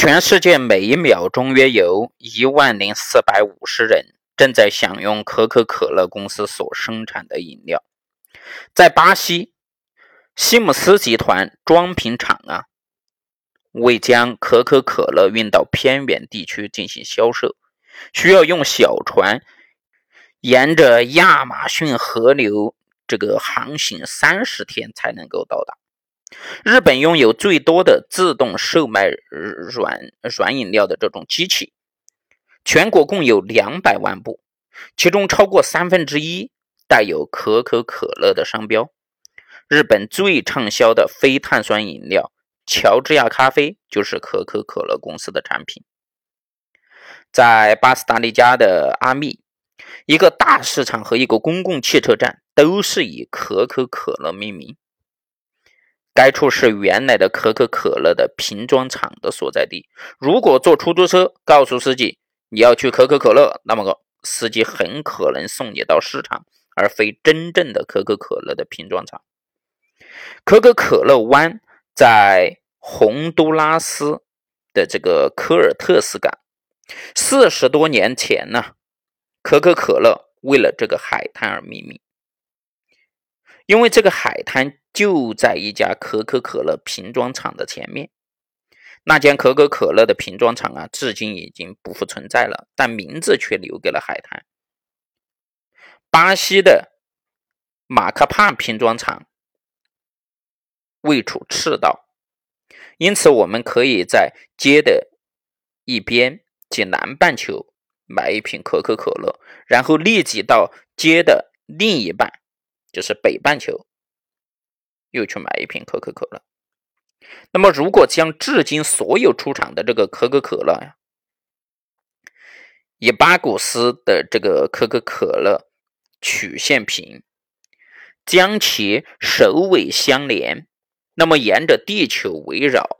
全世界每一秒钟约有一万零四百五十人正在享用可口可乐公司所生产的饮料。在巴西，西姆斯集团装瓶厂啊，为将可口可乐运到偏远地区进行销售，需要用小船沿着亚马逊河流这个航行三十天才能够到达。日本拥有最多的自动售卖软软饮料的这种机器，全国共有两百万部，其中超过三分之一带有可口可乐的商标。日本最畅销的非碳酸饮料乔治亚咖啡就是可口可乐公司的产品。在巴斯达利加的阿密，一个大市场和一个公共汽车站都是以可口可乐命名。该处是原来的可口可乐的瓶装厂的所在地。如果坐出租车告诉司机你要去可口可乐，那么个司机很可能送你到市场，而非真正的可口可乐的瓶装厂。可口可乐湾在洪都拉斯的这个科尔特斯港。四十多年前呢，可口可乐为了这个海滩而命名，因为这个海滩。就在一家可口可乐瓶装厂的前面，那间可口可乐的瓶装厂啊，至今已经不复存在了，但名字却留给了海滩。巴西的马克帕瓶装厂位处赤道，因此我们可以在街的一边即南半球买一瓶可口可乐，然后立即到街的另一半，就是北半球。又去买一瓶可口可乐。那么，如果将至今所有出厂的这个可口可乐呀，以巴古斯的这个可口可乐曲线瓶，将其首尾相连，那么沿着地球围绕，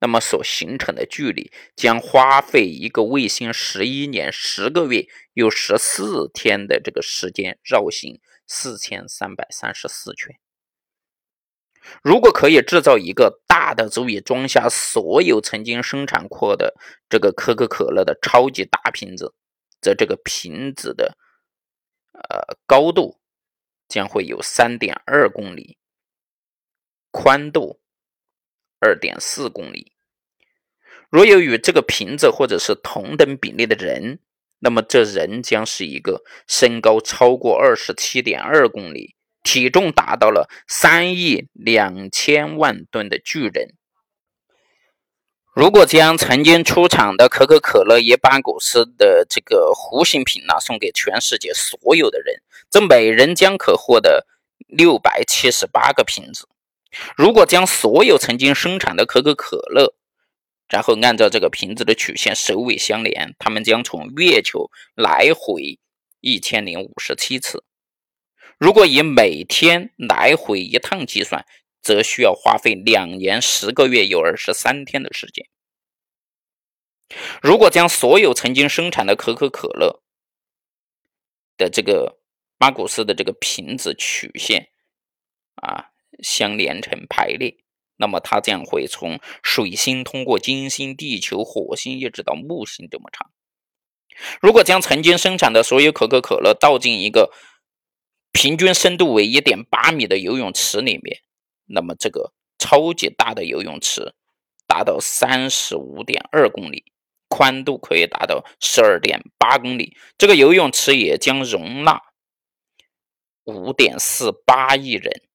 那么所形成的距离将花费一个卫星十一年十个月又十四天的这个时间绕行。四千三百三十四圈。如果可以制造一个大的足以装下所有曾经生产过的这个可口可乐的超级大瓶子，则这个瓶子的呃高度将会有三点二公里，宽度二点四公里。若有与这个瓶子或者是同等比例的人。那么这人将是一个身高超过二十七点二公里、体重达到了三亿两千万吨的巨人。如果将曾经出厂的可口可乐、伊巴古斯的这个弧形瓶呢送给全世界所有的人，这每人将可获得六百七十八个瓶子。如果将所有曾经生产的可口可乐，然后按照这个瓶子的曲线首尾相连，它们将从月球来回一千零五十七次。如果以每天来回一趟计算，则需要花费两年十个月又二十三天的时间。如果将所有曾经生产的可口可乐的这个巴古斯的这个瓶子曲线啊相连成排列。那么它将会从水星通过金星、地球、火星一直到木星这么长。如果将曾经生产的所有可口可乐倒进一个平均深度为一点八米的游泳池里面，那么这个超级大的游泳池达到三十五点二公里，宽度可以达到十二点八公里。这个游泳池也将容纳五点四八亿人。